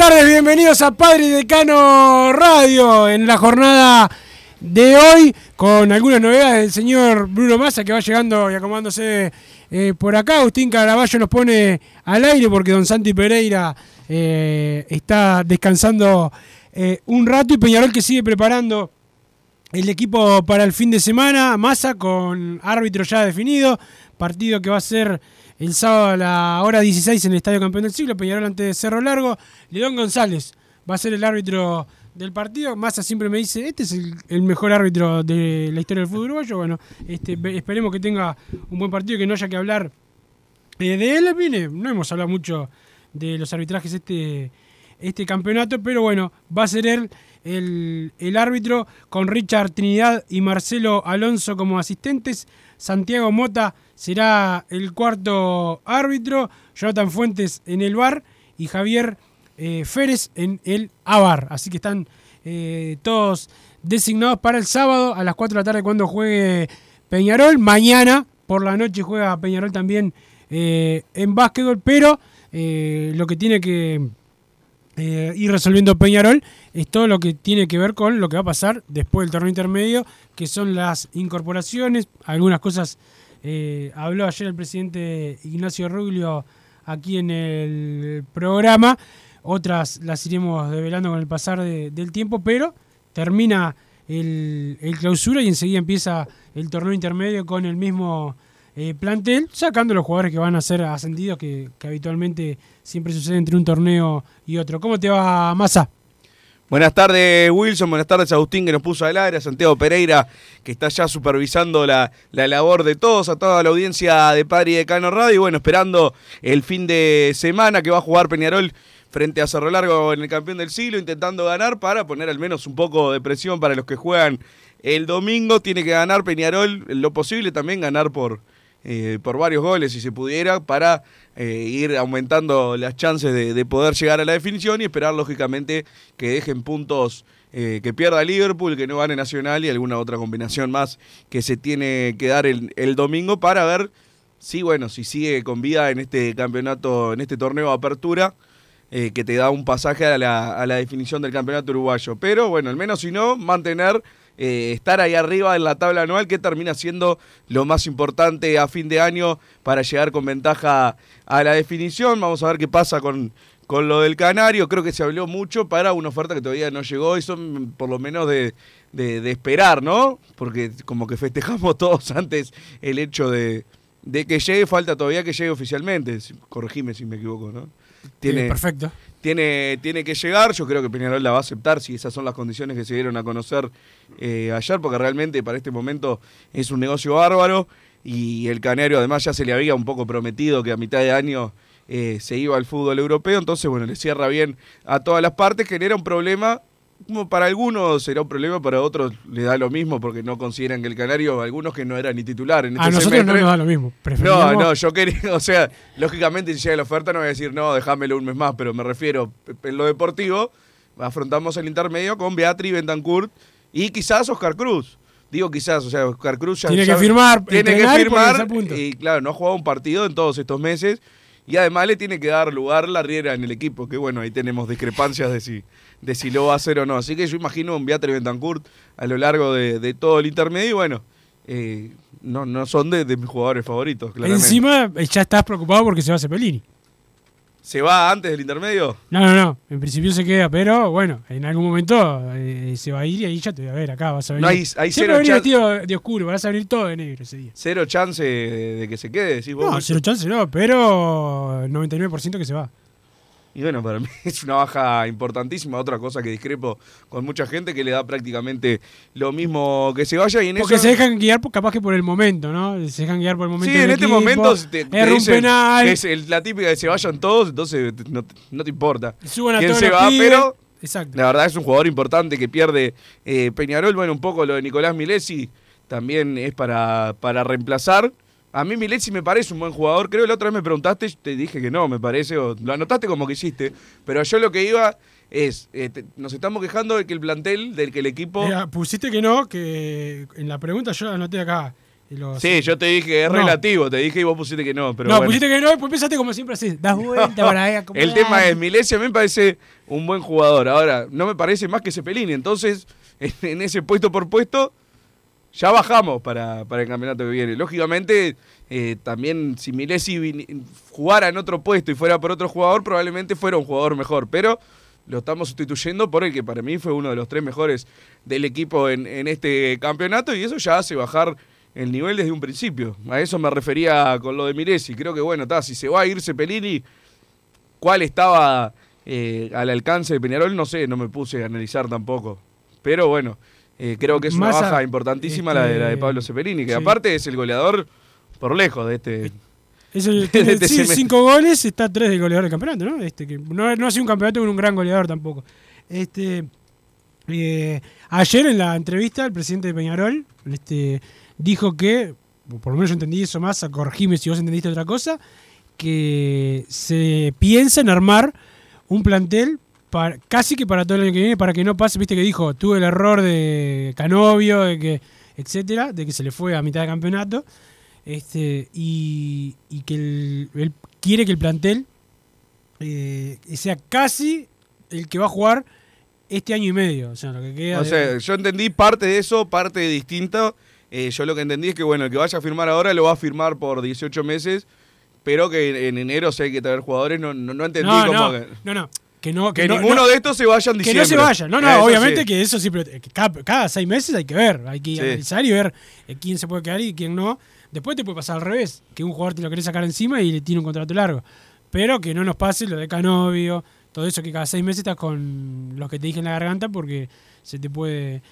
Tardes, bienvenidos a Padre Decano Radio en la jornada de hoy con algunas novedades del señor Bruno Massa que va llegando y acomodándose eh, por acá. Agustín Caraballo nos pone al aire porque don Santi Pereira eh, está descansando eh, un rato y Peñarol que sigue preparando el equipo para el fin de semana, Massa con árbitro ya definido, partido que va a ser el sábado a la hora 16 en el Estadio Campeón del Siglo, Peñarol ante Cerro Largo, León González va a ser el árbitro del partido, Massa siempre me dice, este es el, mejor árbitro de la historia del fútbol uruguayo, bueno, este, esperemos que tenga un buen partido, que no haya que hablar eh, de él, viene, no hemos hablado mucho de los arbitrajes este, este campeonato, pero bueno, va a ser él el, el árbitro con Richard Trinidad y Marcelo Alonso como asistentes. Santiago Mota será el cuarto árbitro, Jonathan Fuentes en el bar y Javier eh, Férez en el ABAR. Así que están eh, todos designados para el sábado a las 4 de la tarde cuando juegue Peñarol. Mañana por la noche juega Peñarol también eh, en básquetbol, pero eh, lo que tiene que ir resolviendo Peñarol es todo lo que tiene que ver con lo que va a pasar después del torneo intermedio, que son las incorporaciones, algunas cosas eh, habló ayer el presidente Ignacio Ruglio aquí en el programa, otras las iremos develando con el pasar de- del tiempo, pero termina el, el clausura y enseguida empieza el torneo intermedio con el mismo eh, plantel, sacando los jugadores que van a ser ascendidos, que, que habitualmente siempre sucede entre un torneo y otro. ¿Cómo te va, Massa? Buenas tardes, Wilson. Buenas tardes, Agustín, que nos puso al aire. A Santiago Pereira, que está ya supervisando la, la labor de todos, a toda la audiencia de Padre y de Cano Radio. Y bueno, esperando el fin de semana que va a jugar Peñarol frente a Cerro Largo en el campeón del siglo, intentando ganar para poner al menos un poco de presión para los que juegan el domingo. Tiene que ganar Peñarol lo posible, también ganar por, eh, por varios goles si se pudiera para eh, ir aumentando las chances de, de poder llegar a la definición y esperar lógicamente que dejen puntos eh, que pierda Liverpool, que no gane Nacional y alguna otra combinación más que se tiene que dar el, el domingo para ver si bueno si sigue con vida en este campeonato, en este torneo de apertura. que te da un pasaje a la, a la definición del campeonato uruguayo. Pero bueno, al menos si no, mantener eh, estar ahí arriba en la tabla anual, que termina siendo lo más importante a fin de año para llegar con ventaja a la definición. Vamos a ver qué pasa con, con lo del Canario. Creo que se habló mucho para una oferta que todavía no llegó y son por lo menos de, de- de esperar, ¿no? Porque como que festejamos todos antes el hecho de, de que llegue, falta todavía que llegue oficialmente. Corregime si me equivoco, ¿no? Eh, perfecto. Tiene, tiene que llegar, yo creo que Peñarol la va a aceptar si esas son las condiciones que se dieron a conocer eh, ayer, porque realmente para este momento es un negocio bárbaro. Y el Canario además ya se le había un poco prometido que a mitad de año eh, se iba al fútbol europeo, entonces bueno, le cierra bien a todas las partes, genera un problema, como para algunos será un problema, para otros le da lo mismo porque no consideran que el Canario, algunos que no era ni titular en este A nosotros no nos da lo mismo. no, Preferíamos- no, yo quería, o sea, lógicamente si llega la oferta no voy a decir, no, déjamelo un mes más, pero me refiero, en lo deportivo, afrontamos el intermedio con Beatriz Bentancourt y quizás Oscar Cruz. Digo quizás, o sea, Oscar Cruz ya Tiene que firmar, tiene que y firmar a y claro, no ha jugado un partido en todos estos meses y además le tiene que dar lugar la riera en el equipo, que bueno, ahí tenemos discrepancias de si, de si lo va a hacer o no. Así que yo imagino un Beatriz Bentancourt a lo largo de, de todo el intermedio y bueno, eh, no, no son de, de mis jugadores favoritos, claramente. Encima eh, ya estás preocupado porque se va Cepelini. ¿Se va antes del intermedio? No, no, no. En principio se queda, pero bueno, en algún momento eh, se va a ir y ahí ya te voy a ver acá. Vas a venir. No hay- hay cero a venir vestido de oscuro, vas a venir todo de negro ese día. Cero chance de, de que se quede, decís vos. No, cero chance no, pero 99% que se va. Y bueno, para mí es una baja importantísima. Otra cosa que discrepo con mucha gente que le da prácticamente lo mismo que se vaya. Y en Porque eso, se dejan guiar por- capaz que por el momento, ¿no? Se dejan guiar por el momento. Sí, en este equipo, momento te, te un penal. es el- la típica de se vayan todos, entonces no, te- no te importa Suban a quién todos se los va, pibes. pero Exacto. la verdad es un jugador importante que pierde eh, Peñarol. Bueno, un poco lo de Nicolás Milesi también es para, para reemplazar. A mí Milesi me parece un buen jugador. Creo que la otra vez me preguntaste, te dije que no, me parece, o lo anotaste como que hiciste. Pero yo lo que iba es, eh, te- nos estamos quejando de que el plantel, del que el equipo... Mira, pusiste que no, que en la pregunta yo anoté acá. los- Sí, yo te dije es No. relativo, te dije y vos pusiste que no. Pero no, bueno. pusiste que no, y después pensaste como siempre así. Das vuelta para ahí. El tema es, Milesi a mí me parece un buen jugador. Ahora, no me parece más que Cepelini. Entonces, en, en ese puesto por puesto, ya bajamos para, para el campeonato que viene. Lógicamente, eh, también si Milesi jugara en otro puesto y fuera por otro jugador, probablemente fuera un jugador mejor. Pero lo estamos sustituyendo por el que para mí fue uno de los tres mejores del equipo en, en este campeonato y eso ya hace bajar el nivel desde un principio. A eso me refería con lo de Milesi. Creo que, bueno, está, si se va a ir Cepelini, cuál estaba eh, al alcance de Peñarol, no sé, no me puse a analizar tampoco. Pero bueno, eh, creo que es una baja importantísima la, de, la de este, Pablo Cepelini, que sí. aparte es el goleador por lejos de este. Es el, tiene este sí, cinco goles, está tres del goleador del campeonato, ¿no? Este, que no, no ha sido un campeonato con un gran goleador tampoco. Este, eh, ayer en la entrevista el presidente de Peñarol este, dijo que, por lo menos yo entendí eso más, a corregime si vos entendiste otra cosa, que se piensa en armar un plantel para, casi que para todo el año que viene, para que no pase, viste que dijo, tuve el error de Canovio, de que, etcétera, de que se le fue a mitad de campeonato, este, y, y que el- él quiere que el plantel eh, sea casi el que va a jugar este año y medio, o sea, lo que queda O de- sea, yo entendí parte de eso, parte distinta. Eh, yo lo que entendí es que, bueno, el que vaya a firmar ahora lo va a firmar por 18 meses, pero que en, en enero si hay que traer jugadores, no, no, no entendí no, cómo no, que, no, no, que no, que no- ninguno no- de estos se vaya en que diciembre. no se vayan. No, no, Eso obviamente sí. que eso siempre. que cada, cada seis meses hay que ver. Hay que Sí. analizar y ver eh, quién se puede quedar y quién no. Después te puede pasar al revés, que un jugador te lo querés sacar encima y le tiene un contrato largo. Pero que no nos pase lo de Canovio, todo eso que cada seis meses estás con los que te dije en la garganta porque se te puede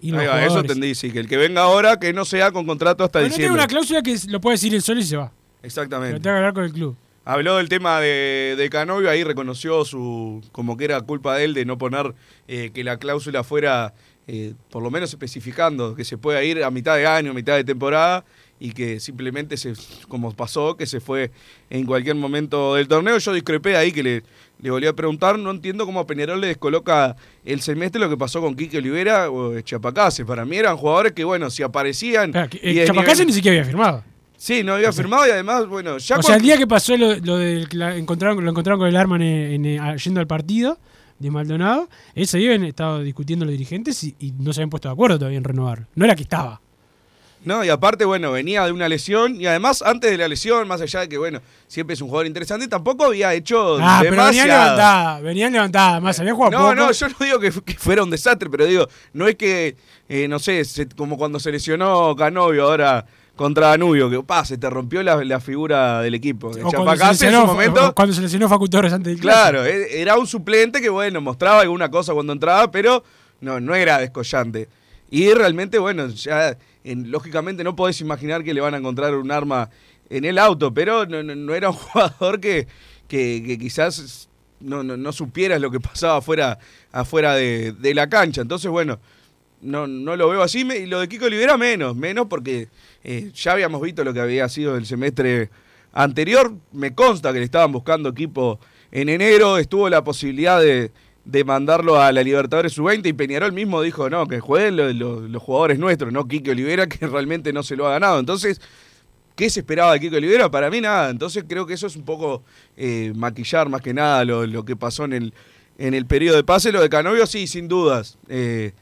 ir los Ahí va, eso entendí, sí, que el que venga ahora que no sea con contrato hasta Bueno, tiene diciembre. una cláusula que lo puede decir el solo y se va. Pero Exactamente. tengo que hablar con el club. Habló del tema de, de Canovio, ahí reconoció su como que era culpa de él de no poner eh, que la cláusula fuera eh, por lo menos especificando que se pueda ir a mitad de año, a mitad de temporada y que simplemente se como pasó que se fue en cualquier momento del torneo. Yo discrepé ahí que le, le volví a preguntar, no entiendo cómo a Peñarol le descoloca el semestre lo que pasó con Quique Olivera o Chapacase. Para mí eran jugadores que bueno, si aparecían y eh, Chapacase nivel- ni siquiera había firmado. Sí, no había firmado y además, bueno, ya o sea, el día que pasó lo, lo la encontraron, lo encontraron con el arma en, en- en- yendo al partido de Maldonado, ese día habían estado discutiendo los dirigentes y, y no se habían puesto de acuerdo todavía en renovar. No era que estaba. No, y aparte, bueno, venía de una lesión y además antes de la lesión, más allá de que, bueno, siempre es un jugador interesante, tampoco había hecho Ah, pero venían demasiado. levantadas, venían levantadas, más había jugado No, poco. no, yo no digo que, que fuera un desastre, pero digo, no es que, eh, no sé, se- como cuando se lesionó Canovio ahora contra Danubio, que pa, se te rompió la, la figura del equipo. Se, Chapacase en su momento, cuando se lesionó Facu Torres antes del claro, e- era un suplente que, bueno, mostraba alguna cosa cuando entraba, pero no, no era descollante. Y realmente, bueno, ya en- lógicamente no podés imaginar que le van a encontrar un arma en el auto, pero no, no- no era un jugador que, que, que quizás no, no, no supieras lo que pasaba afuera, afuera de, de la cancha. Entonces, bueno, no, no lo veo así. Y lo de Kiko Olivera menos, menos porque eh, ya habíamos visto lo que había sido el semestre anterior. Me consta que le estaban buscando equipo en enero. Estuvo la posibilidad de, de mandarlo a la Libertadores Sub-20 y Peñarol mismo dijo, no, que jueguen lo- lo- los jugadores nuestros, no Quique Olivera, que realmente no se lo ha ganado. Entonces, ¿qué se esperaba de Quique Olivera? Para mí nada. Entonces creo que eso es un poco eh, maquillar más que nada lo, lo que pasó en el, en el periodo de pase. Lo de Canovio sí, sin dudas. Eh,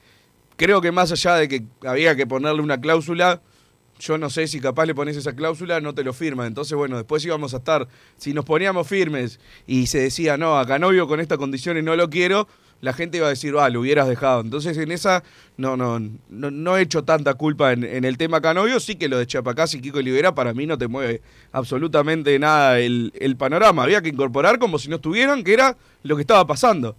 creo que más allá de que había que ponerle una cláusula, yo no sé si capaz le pones esa cláusula, no te lo firman. Entonces, bueno, después íbamos a estar, si nos poníamos firmes y se decía, no, a Canovio con estas condiciones no lo quiero, la gente iba a decir, ah, lo hubieras dejado. Entonces, en esa, no, no, no, no he hecho tanta culpa en, el tema Canovio, sí que lo de Chapacás y Kiko Olivera para mí no te mueve absolutamente nada el, el panorama. Había que incorporar como si no estuvieran, que era lo que estaba pasando.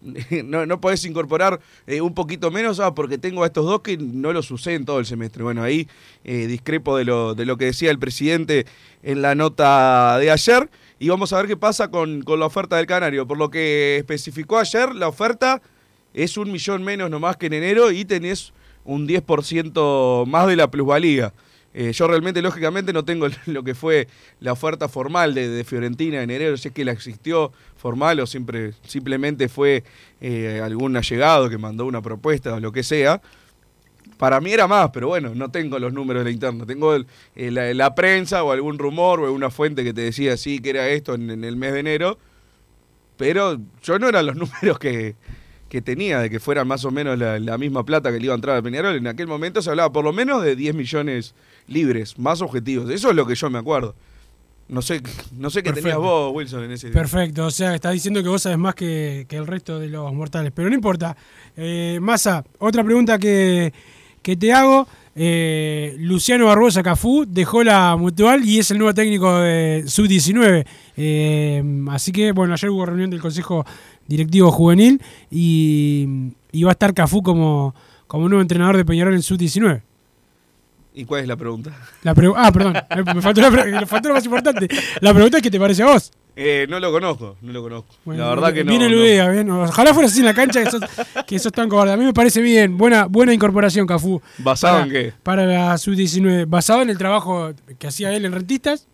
No, no podés incorporar eh, un poquito menos ah, porque tengo a estos dos que no los usé en todo el semestre. Bueno, ahí eh, discrepo de lo, de lo que decía el presidente en la nota de ayer. Y vamos a ver qué pasa con, con la oferta del Canario. Por lo que especificó ayer, la oferta es un millón menos nomás que en enero y tenés un 10% más de la plusvalía. Eh, yo realmente, lógicamente, no tengo lo que fue la oferta formal de, Fiorentina en enero, si es que la existió formal o siempre, simplemente fue eh, algún allegado que mandó una propuesta o lo que sea. Para mí era más, pero bueno, no tengo los números de la interna. Tengo el- la, la prensa o algún rumor o alguna fuente que te decía sí que era esto en el mes de enero. Pero yo no eran los números que, que tenía, de que fuera más o menos la, la misma plata que le iba a entrar a Peñarol. En aquel momento se hablaba por lo menos de 10 millones libres, más objetivos. Eso es lo que yo me acuerdo. No sé, no sé qué tenías vos, Wilson, en ese Perfecto, o sea, estás diciendo que vos sabes más que, que el resto de los mortales, pero no importa. Eh, Massa, otra pregunta que, que te hago. eh, Luciano Barbosa Cafú dejó la mutual y es el nuevo técnico de Sub-19. Eh, así que, bueno, ayer hubo reunión del Consejo Directivo Juvenil y, y va a estar Cafú como, como nuevo entrenador de Peñarol en Sub-19. ¿Y cuál es la pregunta? La pregu- ah, perdón, me faltó, la pre- me faltó lo más importante. La pregunta es: ¿qué te parece a vos? Eh, no lo conozco, no lo conozco. Bueno, la verdad que no. Viene no. Bien. Ojalá fuera así en la cancha que sos, que sos tan cobarde. A mí me parece bien. Buena, buena incorporación, Cafú. ¿Basado para, en qué? Para la sub-19. Basado en el trabajo que hacía él en Rentistas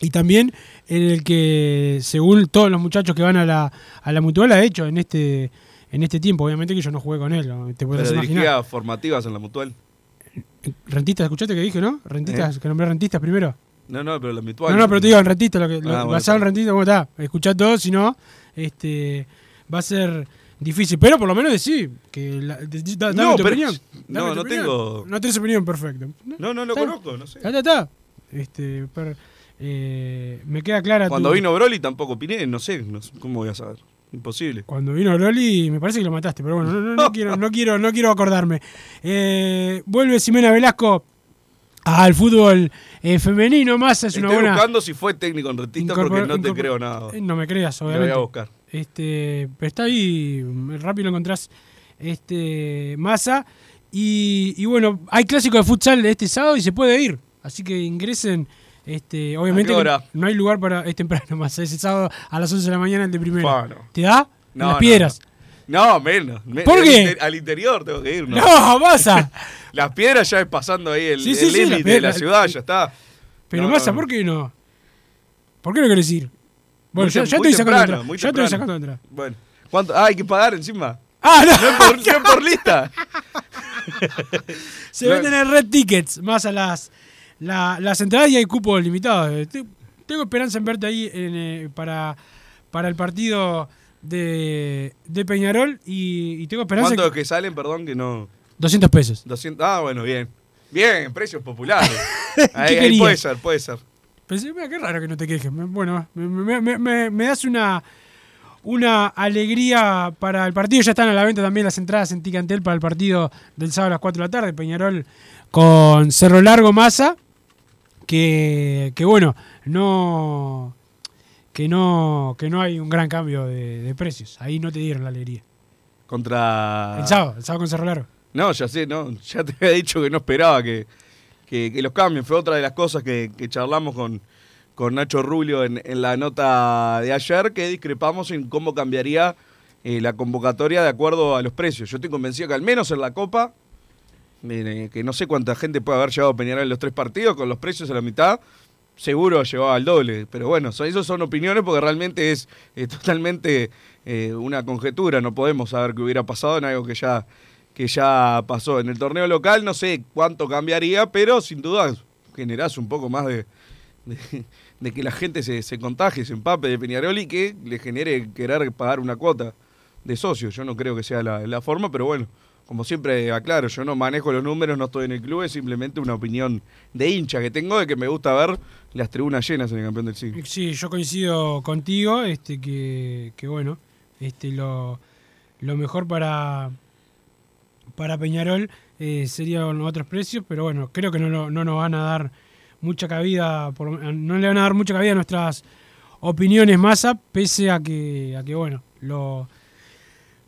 y también en el que, según todos los muchachos que van a la, a la mutual, ha hecho en este, en este tiempo. Obviamente que yo no jugué con él. ¿no? Te puedes Pero imaginar. dirigía formativas en la mutual. Rentistas, ¿escuchaste que dije, no? Rentistas, que nombré rentistas primero. No, no, pero la mutual. No, no, pero te digo en rentista, lo que, lo- Ah, bueno, basado en rentista, ¿cómo está? Escuchá todo, si no, este, va a ser difícil. Pero por lo menos decir que la, de- da- dame No, tu pero- opinión. no, Dame tu no opinión. tengo- No tenés opinión, perfecto. No, no lo Está- conozco, no sé. Está, está, está. Este, per- eh, me queda clara Cuando tu- vino Broly tampoco opiné, no sé, no ¿cómo voy a saber? Imposible. Cuando vino Loli, me parece que lo mataste, pero bueno, no, no- no quiero, no quiero, no quiero acordarme. Eh, vuelve Ximena Velasco al fútbol eh, femenino, más es una Estoy buena. buscando si fue técnico en Retista porque no te creo nada. No me creas, Lo voy obviamente. a buscar. Este, pero está ahí, rápido lo encontrás este, Massa. Y, y bueno, hay clásico de futsal este sábado y se puede ir. Así que ingresen. Este, obviamente no hay lugar para. Es temprano, Massa. Ese sábado a las 11 de la mañana el de primero. ¿Te da? No, las no, piedras. No, menos. Me- ¿Por qué? inter- al interior tengo que ir, ¿no? No, Massa. Las piedras ya es pasando ahí el Sí, el límite de la ciudad, ya está. Pero no, ¿por qué no? ¿Por qué no querés ir? Bueno, Muy ya, ya estoy sacando temprano, muy Ya estoy sacando entrada. Bueno, ¿cuánto? Ah, hay que pagar encima. Ah, no. Es por, es por lista. Se venden en Red Tickets, más a las, la- las entradas y hay cupos limitados. Te- Tengo esperanza en verte ahí en, eh, para, para el partido de, de Peñarol y, y tengo esperanza. ¿Cuánto que- que salen? Perdón, que no. 200 pesos. 200. Ah, bueno, bien. Bien, precios populares. ahí, puede ser, puede ser. Pensé, mira, qué raro que no te quejes. Bueno, me, me- me- me- me das una, una alegría para el partido. Ya están a la venta también las entradas en Ticantel para el partido del sábado a las 4 de la tarde. Peñarol con Cerro Largo Massa. Que, que bueno, no que no que no hay un gran cambio de, de precios. Ahí no te dieron la alegría. Contra. El sábado, el sábado con Cerro Largo. No, ya sé, no. Ya te había dicho que no esperaba que, que, que los cambien. Fue otra de las cosas que, que charlamos con, con Nacho Rubio en, en la nota de ayer, que discrepamos en cómo cambiaría eh, la convocatoria de acuerdo a los precios. Yo estoy convencido que al menos en la Copa, que no sé cuánta gente puede haber llevado Peñarol en los tres partidos, con los precios a la mitad, seguro llevaba al doble. Pero bueno, so- eso son opiniones porque realmente es totalmente eh, una conjetura. No podemos saber qué hubiera pasado en algo que ya, que ya pasó. En el torneo local no sé cuánto cambiaría, pero sin duda generás un poco más de, de, de que la gente se, se contagie, se empape de Peñarol y que le genere querer pagar una cuota de socio. Yo no creo que sea la, la forma, pero bueno, como siempre aclaro, yo no manejo los números, no estoy en el club, es simplemente una opinión de hincha que tengo de que me gusta ver las tribunas llenas en el campeón del siglo. Sí, yo coincido contigo, este que, que bueno, este lo, lo mejor para para Peñarol eh, serían otros precios, pero bueno, creo que no, no nos van a dar mucha cabida, no le van a dar mucha cabida a nuestras opiniones masa, pese a que, a que bueno, lo,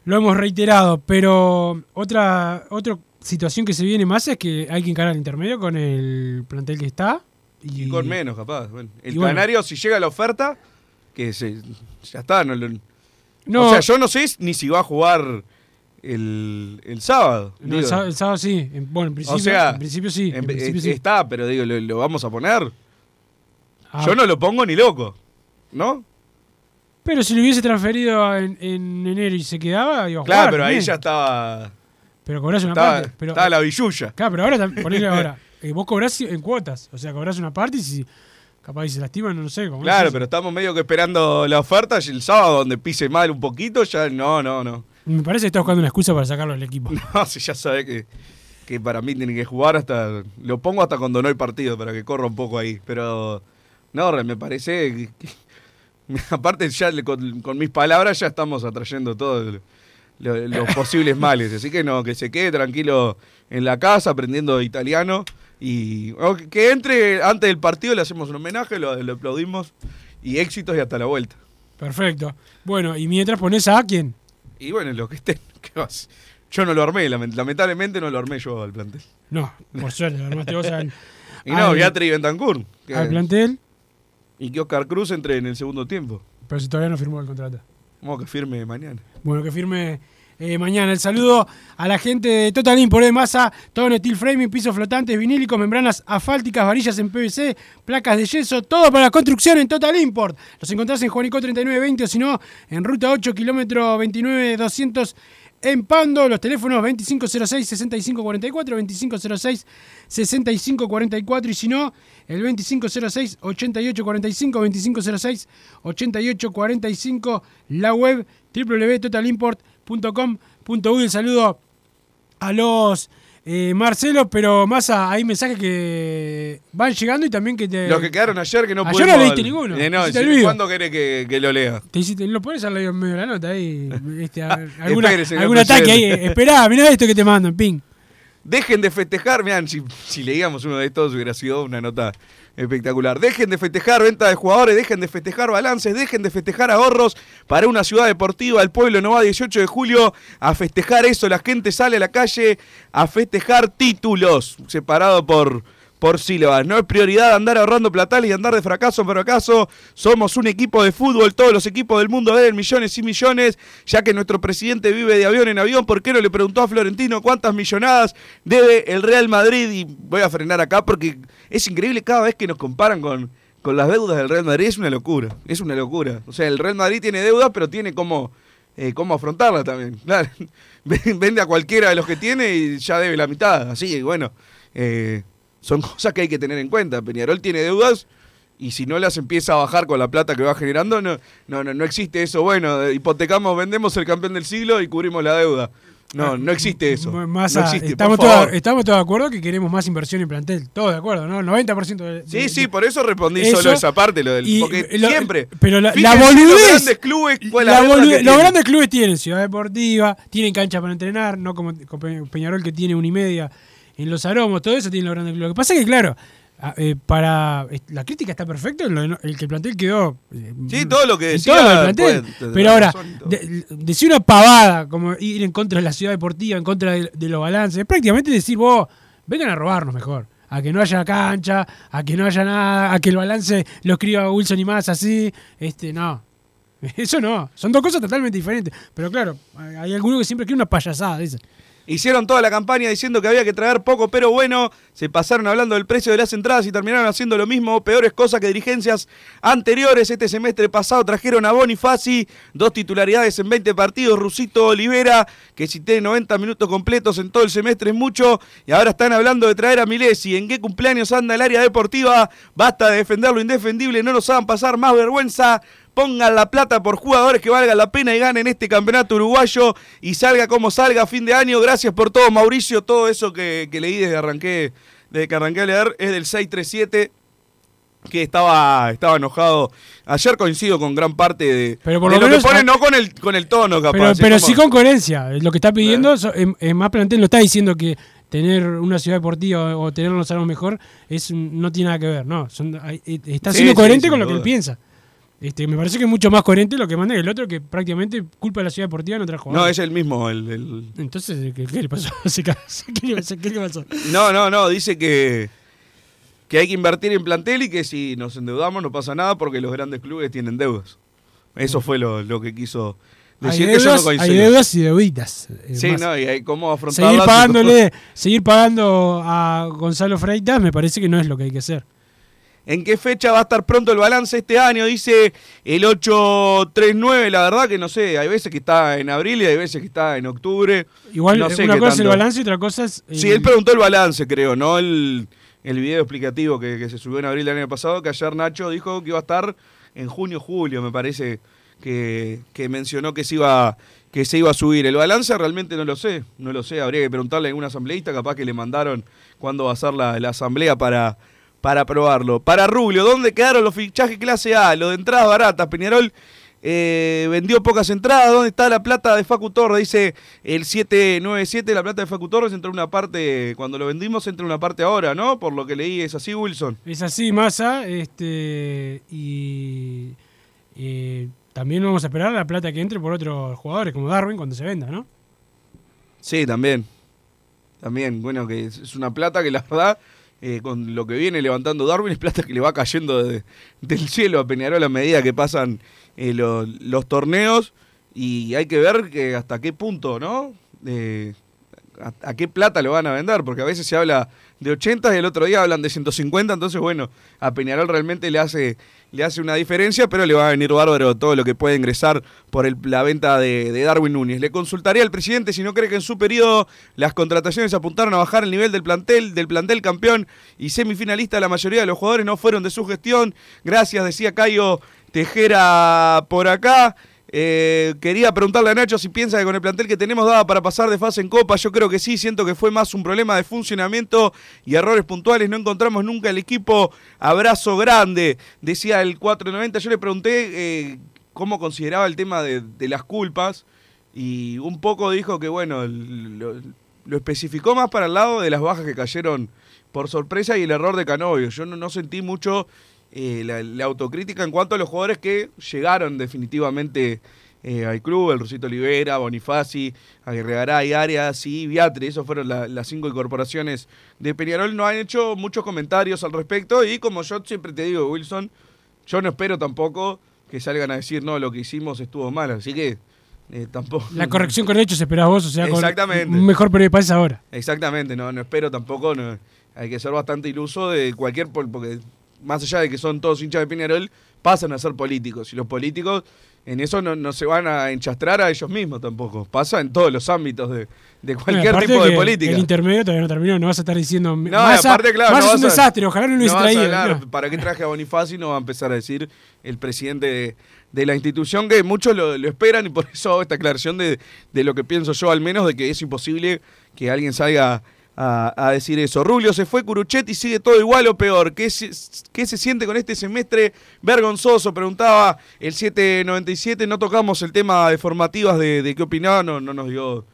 lo hemos reiterado, pero otra, otra situación que se viene más es que hay que encarar el intermedio con el plantel que está. Y, Y con menos, capaz. Bueno, el bueno. Canario, si llega la oferta, que se, ya está. No, lo- No, o sea, yo no sé ni si va a jugar el, el sábado. no, el, sábado, el sábado sí, en- bueno, en principio, o sea, en principio sí. en en- principio eh, sí. está, pero digo, ¿lo, lo vamos a poner? Ah, Yo no lo pongo ni loco, ¿no? Pero si lo hubiese transferido en, en enero y se quedaba, iba a Claro, jugar pero ahí ya estaba, Pero cobrás una estaba, parte. Pero, estaba la billulla. Claro, pero ahora, ponele ahora. eh, vos cobrás en cuotas. O sea, cobrás una parte y si capaz se lastiman, no sé. como Claro, pero estamos medio que esperando la oferta y el sábado donde pise mal un poquito, ya no, no, no. Me parece que está buscando una excusa para sacarlo del equipo. No, si ya sabe que, que para mí tiene que jugar hasta. Lo pongo hasta cuando no hay partido para que corra un poco ahí. Pero. No, me parece. que- aparte, ya con, con mis palabras ya estamos atrayendo todos lo- los posibles males. Así que no, que se quede tranquilo en la casa aprendiendo italiano. Y que- entre antes del partido, le hacemos un homenaje, lo, lo aplaudimos. Y éxitos y hasta la vuelta. Perfecto. Bueno, y mientras pones a quién? Y bueno, lo que esté. ¿qué vas? Yo no lo armé, lament- lamentablemente no lo armé yo al plantel. No, por suerte, lo armaste vos al, Y no, Beatriz Bentancur. al plantel, Y que Oscar Cruz entre en el segundo tiempo. pero si todavía no firmó el contrato. Vamos que firme mañana. Bueno, que firme eh, mañana. El saludo a la gente de Total Import de masa, todo en steel framing, pisos flotantes, vinílicos, membranas asfálticas, varillas en PVC, placas de yeso, todo para la construcción en Total Import. Los encontrás en Juanico 3920 o si no, en ruta 8, kilómetro 29200 en Pando. Los teléfonos 2506-6544, 2506-6544 y si no, el 2506-8845, 2506-8845, la web www.totalimport.com.uy. El saludo a los eh, Marcelo, pero más a- hay mensajes que van llegando y también que te... Los que quedaron ayer que no Ayer pudimos... no leíste ninguno. Eh, no, si-. ¿Cuándo querés que, que lo lea? Te hiciste, lo pones al en medio de la nota ahí. Este, alguna, algún ataque ahí. presidente. Esperá, mirá esto que te mandan, ping. Dejen de festejar, mirá, si, si leíamos uno de estos hubiera sido una nota espectacular. Dejen de festejar venta de jugadores, dejen de festejar balances, dejen de festejar ahorros para una ciudad deportiva. El pueblo no va 18 de julio a festejar eso. La gente sale a la calle a festejar títulos, separado por, por sílabas. No es prioridad andar ahorrando platales y andar de fracaso en fracaso. Somos un equipo de fútbol, todos los equipos del mundo deben millones y millones, ya que nuestro presidente vive de avión en avión. ¿Por qué no le preguntó a Florentino cuántas millonadas debe el Real Madrid? Y voy a frenar acá porque es increíble cada vez que nos comparan con, con las deudas del Real Madrid. Es una locura, es una locura. O sea, el Real Madrid tiene deudas, pero tiene cómo, eh, cómo afrontarla también. Claro, vende a cualquiera de los que tiene y ya debe la mitad. Así que bueno, eh, son cosas que hay que tener en cuenta. Peñarol tiene deudas y si no las empieza a bajar con la plata que va generando, no, no, no, no existe eso. Bueno, eh, hipotecamos, vendemos el campeón del siglo y cubrimos la deuda. No, no existe eso. M- Más no a- existe, estamos, todos, estamos todos de acuerdo que queremos más inversión en plantel. Todos de acuerdo, ¿no? 90% de, Sí, de- sí, por eso respondí Eso, solo esa parte, lo del, y porque lo- siempre. pero la- la Fíjense los boludez- grandes clubes, La la los tienen. grandes clubes tienen ciudad deportiva, tienen cancha para entrenar, no como como Pe- Peñarol que tiene una y media en los aromos, todo eso tienen los grandes clubes. Lo que pasa es que, claro, eh, para la crítica está no- el que el plantel quedó. eh, Sí, todo lo que decía todo plantel. pero ahora, de- decir una pavada, como ir en contra de la ciudad deportiva, en contra de, de los balances, es prácticamente decir, vos, vengan a robarnos mejor. A que no haya cancha, a que no haya nada, a que el balance lo escriba Wilson y más así. Este, no. Eso no. Son dos cosas totalmente diferentes. Pero claro, hay alguno que siempre quiere una payasada. Esa. Hicieron toda la campaña diciendo que había que traer poco pero bueno, se pasaron hablando del precio de las entradas y terminaron haciendo lo mismo, peores cosas que dirigencias anteriores. Este semestre pasado trajeron a Bonifaci, dos titularidades en 20 partidos, Rusito Olivera, que si tiene 90 minutos completos en todo el semestre es mucho, y ahora están hablando de traer a Milesi. ¿En qué cumpleaños anda el área deportiva? Basta de defender lo indefendible, no nos hagan pasar más vergüenza pongan la plata por jugadores que valga la pena y ganen este campeonato uruguayo y salga como salga a fin de año. Gracias por todo, Mauricio. Todo eso que, que leí desde, arranqué, desde que arranqué a leer es del 637 que estaba, estaba enojado. Ayer coincido con gran parte de, Pero por de lo lo, menos- que pone, no con el, con el tono, capaz. Pero, es pero como- sí con coherencia. Lo que está pidiendo es, es más plantel. No está diciendo que tener una ciudad deportiva o tenernos algo mejor es no tiene nada que ver. No, Son- eh, está siendo sí, coherente con lo que él piensa. Este, me parece que es mucho más coherente lo que manda el otro, que prácticamente culpa de la ciudad deportiva no trajo No, es el mismo. El, el- Entonces, ¿qué, qué le pasó? ¿Qué le pasó? ¿Qué le pasó? No, no, no. Dice que, que hay que invertir en plantel y que si nos endeudamos no pasa nada porque los grandes clubes tienen deudas. Eso fue lo, lo que quiso Hay decir no deudas, coincido. hay deudas y deuditas. eh, Sí, más. no, y hay cómo afrontarlas. seguir pagándole, seguir pagando a Gonzalo Freitas me parece que no es lo que hay que hacer. ¿En qué fecha va a estar pronto el balance este año? Dice el 839, la verdad que no sé, hay veces que está en abril y hay veces que está en octubre. Igual no sé una cosa es el balance y otra cosa es... Sí, él preguntó el balance, creo, no el, el video explicativo que, que se subió en abril del año pasado, que ayer Nacho dijo que iba a estar en junio, julio, me parece que, que mencionó que se iba que se iba a subir. El balance realmente no lo sé, no lo sé, habría que preguntarle a algún asambleísta, capaz que le mandaron cuándo va a ser la, la asamblea para, para aprobarlo. Para Rubio, ¿dónde quedaron los fichajes clase A? Lo de entradas baratas, Peñarol eh, vendió pocas entradas. ¿Dónde está la plata de Facu Torres? Dice el 797, la plata de Facu Torres entró una parte, cuando lo vendimos entra una parte ahora, ¿no? Por lo que leí, es así, Wilson. Es así, Massa, este, y eh, también vamos a esperar la plata que entre por otros jugadores como Darwin cuando se venda, ¿no? Sí, también. También, bueno, que es una plata que la verdad, eh, con lo que viene levantando Darwin, es plata que le va cayendo de- del cielo a Peñarol a medida que pasan eh, lo- los torneos. Y hay que ver hasta qué punto, ¿no? Eh, a, a qué plata lo van a vender, porque a veces se habla de 80 y el otro día hablan de 150, entonces bueno, a Peñarol realmente le hace, le hace una diferencia, pero le va a venir bárbaro todo lo que puede ingresar por la venta de, de Darwin Núñez. Le consultaría al presidente si no cree que en su periodo las contrataciones apuntaron a bajar el nivel del plantel, del plantel campeón y semifinalista, la mayoría de los jugadores no fueron de su gestión. Gracias, decía Cayo Tejera por acá. Eh, quería preguntarle a Nacho si piensa que con el plantel que tenemos daba para pasar de fase en Copa. Yo creo que sí, siento que fue más un problema de funcionamiento y errores puntuales. No encontramos nunca el equipo. Abrazo grande, decía el 490. Yo le pregunté eh, cómo consideraba el tema de, las culpas y un poco dijo que, bueno, lo, especificó más para el lado de las bajas que cayeron por sorpresa y el error de Canovio. Yo no sentí mucho eh, la, la autocrítica en cuanto a los jugadores que llegaron definitivamente eh, al club, el Rosito Olivera, Bonifaci, Aguirre Garay, Arias y Viatre, esas fueron la- las cinco incorporaciones de Peñarol, no han hecho muchos comentarios al respecto y como yo siempre te digo, Wilson, yo no espero tampoco que salgan a decir, no, lo que hicimos estuvo mal, así que eh, tampoco... La corrección con hechos esperás vos, o sea, con Exactamente. un mejor periodo de ahora. Exactamente, no, no espero tampoco, no, hay que ser bastante iluso de cualquier, porque más allá de que son todos hinchas de Peñarol, pasan a ser políticos, y los políticos en eso no, no se van a enchastrar a ellos mismos tampoco, pasa en todos los ámbitos de, de cualquier tipo de que política. El intermedio todavía no terminó, no vas a estar diciendo. No, y Massa- aparte, claro, no es un a- desastre, ojalá no lo a traído. hablar, no. ¿Para qué traje a Bonifaci? No va a empezar a decir el presidente de, de la institución, que muchos lo, lo esperan y por eso hago esta aclaración de, de lo que pienso yo, al menos, de que es imposible que alguien salga a, a decir eso. Rubio se fue, Curuchet y sigue todo igual o peor. ¿Qué se, ¿Qué se siente con este semestre vergonzoso? Preguntaba el 797. No tocamos el tema de formativas de, de qué opinaba, no, no nos dio.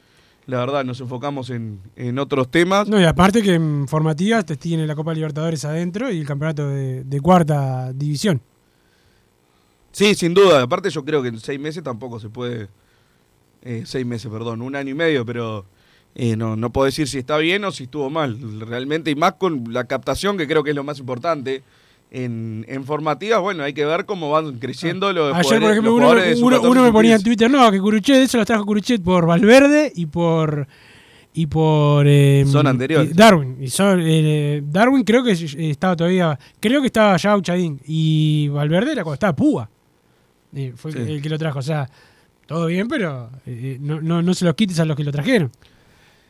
La verdad, nos enfocamos en, en otros temas. No, y aparte que en formativas te tiene la Copa Libertadores adentro y el campeonato de, de cuarta división. Sí, sin duda. Aparte yo creo que en seis meses tampoco se puede... eh, seis meses, perdón, un año y medio, pero eh, no, no puedo decir si está bien o si estuvo mal. Realmente, y más con la captación, que creo que es lo más importante. En, en formativas, bueno, hay que ver cómo van creciendo los Ayer, por ejemplo, uno, jugadores de uno- sub-14 uno me ponía en sub-15. Twitter, no, que Curuchet, eso lo trajo Curuchet por Valverde y por y por eh, Zona anterior. y Darwin. Y son, eh, Darwin creo que eh, estaba todavía, creo que estaba ya Uchadín. Y Valverde era cuando estaba Púa. Eh, fue Sí. el que lo trajo. O sea, todo bien, pero eh, no, no, no se los quites a los que lo trajeron.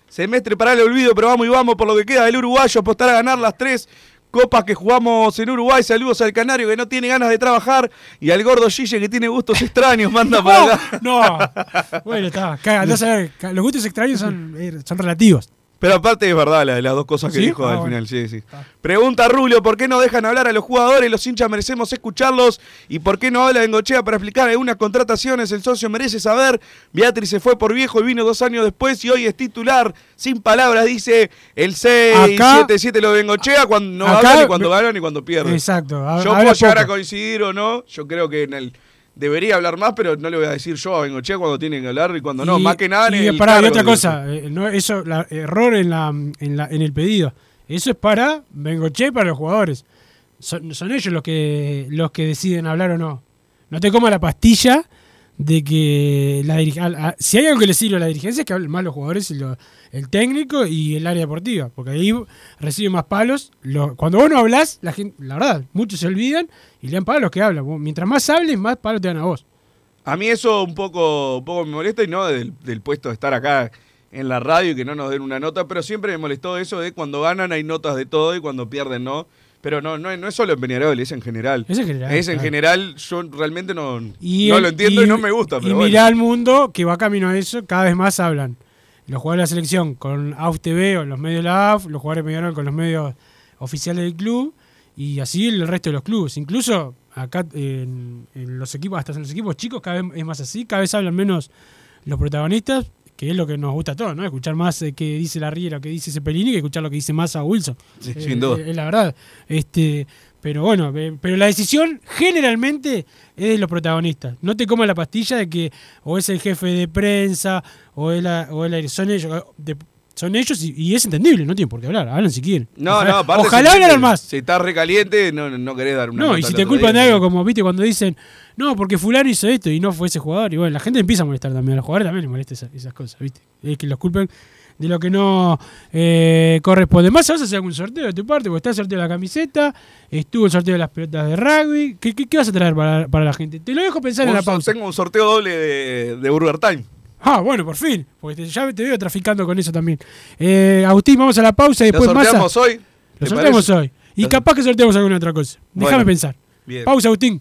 Semestre para el olvido, pero vamos y vamos por lo que queda del uruguayo, apostar a ganar las tres copas que jugamos en Uruguay. Saludos al canario que no tiene ganas de trabajar y al gordo Gille que tiene gustos extraños, manda para acá. No, bueno, está. Los gustos extraños son, eh, son relativos. Pero aparte es verdad la- las dos cosas que ¿Sí? dijo Ah, al bueno. final, sí, sí. Pregunta Rubio, ¿por qué no dejan hablar a los jugadores? Los hinchas merecemos escucharlos. ¿Y por qué no habla Bengochea para explicar algunas contrataciones? El socio merece saber. Beatriz se fue por viejo y vino dos años después y hoy es titular. Sin palabras, dice el 677 lo de Bengochea cuando no acá- hablan ni cuando ganan ni cuando pierden. Exacto. ha- Yo habla puedo llegar a coincidir o no. Yo creo que en el debería hablar más, pero no le voy a decir yo a Bengochea cuando tiene que hablar y cuando no. Y- Más que nada en y, el pará, y otra cosa, eh, no, eso, la, error en, la, en, la, en el pedido. Eso es para Bengoche y para los jugadores. Son, son ellos los que, los que deciden hablar o no. No te comas la pastilla de que la a- si hay algo que le sirve a la dirigencia es que hablen más los jugadores y el técnico y el área deportiva, porque ahí reciben más palos. Lo- cuando vos no hablas, la gente, la verdad, muchos se olvidan y le dan palos a los que hablan. Mientras más hables, más palos te dan a vos. A mí eso un poco, un poco me molesta y no del puesto de estar acá en la radio y que no nos den una nota, pero siempre me molestó eso de cuando ganan hay notas de todo y cuando pierden no. Pero no, no, es- no es solo en Peñarol, es en general. Es en general, Es en claro. general, yo realmente no, Y no el- lo entiendo y, no me gusta. Y Pero bueno. mirá al mundo que va camino a eso, cada vez más hablan. Los jugadores de la selección con AUF TV o los medios de la AUF, los jugadores de Peñarol con los medios oficiales del club y así el resto de los clubes. Incluso acá en, en los equipos, hasta en los equipos chicos, cada vez es más así, cada vez hablan menos los protagonistas, que es lo que nos gusta a todos, ¿no? Escuchar más eh, qué dice la Riera, qué dice Cepelini, que escuchar lo que dice Massa o Wilson. Sí, Eh, sin duda. eh, Es la verdad. Este, pero bueno, eh, pero la decisión generalmente es de los protagonistas. No te comas la pastilla de que o es el jefe de prensa o es la, o es la- son ellos. de- son ellos y, y es entendible, no tienen por qué hablar, hablan si quieren. No, ojalá, no, aparte. Ojalá si- hablaran más. Si estás recaliente, no, no querés dar una No, y si te culpan de algo como, viste, cuando dicen, no, porque fulano hizo esto y no fue ese jugador, y bueno, la gente empieza a molestar también, a los jugadores también les molesta esa- esas cosas, viste. Es que los culpen de lo que no eh, corresponde. Más, ¿vas a hacer algún sorteo de tu parte? Porque está el sorteo de la camiseta, estuvo el sorteo de las pelotas de rugby. ¿Qué, qué- qué vas a traer para, para la gente? Te lo dejo pensar en la pausa. Tengo un sorteo doble de, de Burger Time. Ah, bueno, por fin, porque ya te veo traficando con eso también. Eh, Agustín, vamos a la pausa y ¿Lo después más. sorteamos hoy? Lo ¿Te sorteamos parece? hoy. Y Lo- capaz que sorteamos alguna otra cosa. Déjame Bueno. pensar. Bien. Pausa, Agustín.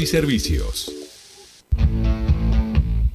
y servicios.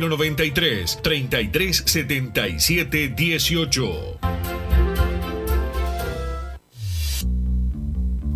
093 3377 18.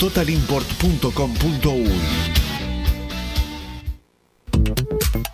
www.totalimport.com.uy.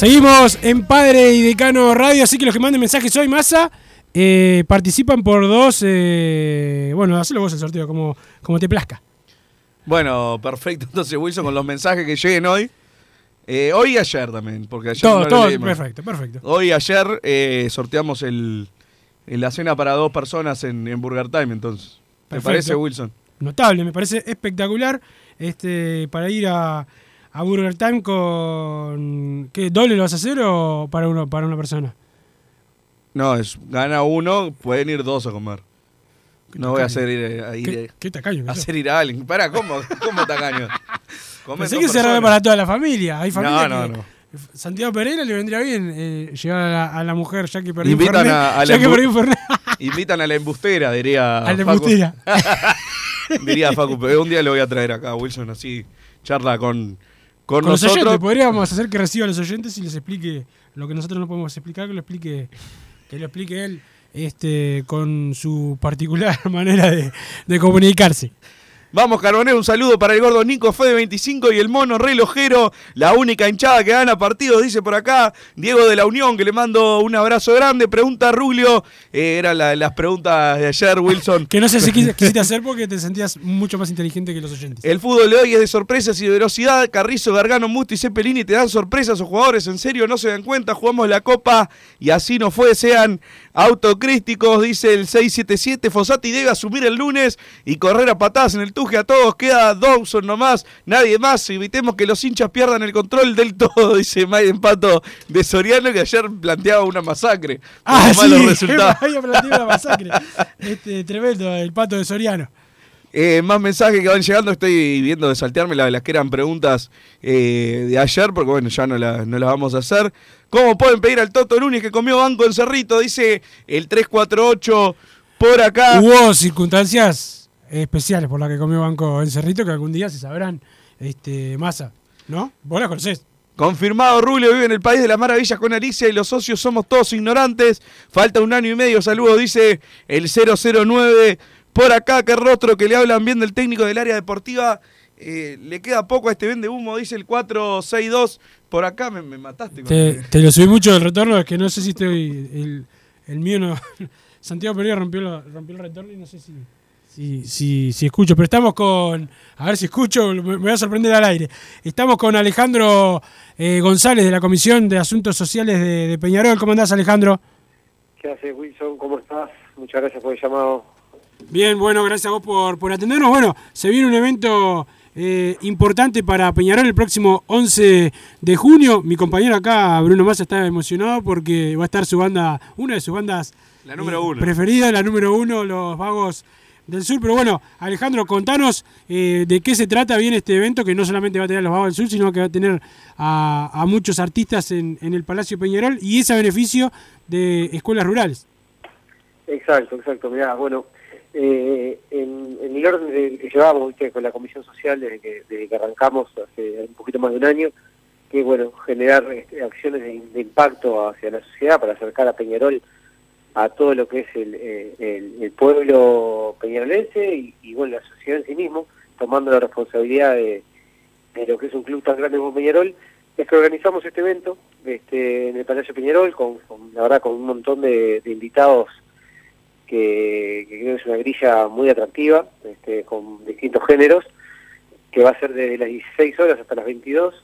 Seguimos en Padre y Decano Radio, así que los que manden mensajes hoy, Massa, eh, participan por dos. eh, bueno, hacelo vos el sorteo, como, como te plazca. Bueno, perfecto. Entonces, Wilson, con los mensajes que lleguen hoy. eh, hoy y ayer también, porque ayer Todo, no todo, perfecto, perfecto. Hoy y ayer eh, sorteamos el, el- la cena para dos personas en, en Burger Time, entonces. ¿Te parece, Wilson? Notable, me parece espectacular este para ir a, a Burger Time con. ¿Qué? ¿Doble lo vas a hacer o para, uno, para una persona? No, es gana uno, pueden ir dos a comer. No voy a hacer ir, eh, a ir, ¿Qué, qué tacaño? sos. hacer ir a alguien. Para, ¿cómo? ¿Cómo tacaño? Pensé que se para toda la familia. Hay familias No, no, que- no. Santiago Pereira le vendría bien eh, llevar a la, a la mujer ya que perdió Invitan Fernet, a, a la que perdió Fernet. Invitan a la embustera, diría. A la Facu. embustera. diría Facu, pero un día lo voy a traer acá, Wilson, así charla con, con, Con los nosotros. oyentes, podríamos hacer que reciba a los oyentes y les explique lo que nosotros no podemos explicar, que lo explique, que lo explique él este, con su particular manera de, de comunicarse. Vamos, Carbonero, un saludo para el gordo Nico Fede 25 y el mono relojero, la única hinchada que gana partidos, dice por acá Diego de la Unión, que le mando un abrazo grande. Pregunta Rubio, eh, eran la- las preguntas de ayer, Wilson. Que no sé si quis- quisiste hacer porque te sentías mucho más inteligente que los oyentes. El fútbol de hoy es de sorpresas y de velocidad. Carrizo, Gargano, Musti Cepelini te dan sorpresas o jugadores en serio no se dan cuenta. Jugamos la copa y así no fue. Sean autocrísticos, dice el 677. Fossati debe asumir el lunes y correr a patadas en el a todos. Queda Dawson nomás, nadie más. Evitemos que los hinchas pierdan el control del todo, dice Maiden Pato de Soriano, que ayer planteaba una masacre. Ah, sí, resultados. había planteado una masacre. Este, tremendo, el pato de Soriano. Eh, más mensajes que van llegando, estoy viendo de saltearme la- las que eran preguntas eh, de ayer, porque bueno, ya no, la- no las vamos a hacer. ¿Cómo pueden pedir al Toto Lunes que comió banco en Cerrito? Dice el 348 por acá. Hubo circunstancias especiales por las que comió Banco en Cerrito que algún día se sabrán. Este, Massa, ¿no? Vos la conocés. Confirmado, Rubio vive en el país de las maravillas con Alicia y los socios somos todos ignorantes. Falta un año y medio, saludos, dice el 009. Por acá, qué rostro que le hablan bien del técnico del área deportiva. Eh, le queda poco a este vende humo, dice el 462. Por acá me, me mataste. Te, lo subí mucho del retorno, es que no sé si estoy. El, el mío no. Santiago Pereira rompió, rompió el retorno y no sé si, si, si, si escucho. Pero estamos con. A ver si escucho, me, me voy a sorprender al aire. Estamos con Alejandro eh, González de la Comisión de Asuntos Sociales de, de Peñarol. ¿Cómo andás, Alejandro? ¿Qué haces, Wilson? ¿Cómo estás? Muchas gracias por el llamado. Bien, bueno, gracias a vos por, por atendernos. Bueno, se viene un evento eh, importante para Peñarol el próximo 11 de junio. Mi compañero acá, Bruno Massa, está emocionado porque va a estar su banda, una de sus bandas La número eh, uno. preferida, la número uno, los Vagos del Sur. Pero bueno, Alejandro, contanos eh, de qué se trata bien este evento, que no solamente va a tener a los Vagos del Sur, sino que va a tener a, a muchos artistas en, en el Palacio Peñarol y ese beneficio de escuelas rurales. Exacto, exacto. Mirá, bueno, eh, en, en el orden de- que llevamos ¿viste? con la Comisión Social desde que, desde que arrancamos hace un poquito más de un año, que bueno, generar este, acciones de, de impacto hacia la sociedad para acercar a Peñarol a todo lo que es el, eh, el- pueblo peñarolense y, bueno, la sociedad en sí mismo, tomando la responsabilidad de, lo que es un club tan grande como Peñarol, es que organizamos este evento este, en el Palacio Peñarol, con, la verdad con un montón de, de invitados que, que creo que es una grilla muy atractiva, este, con distintos géneros, que va a ser desde las 16 horas hasta las 22,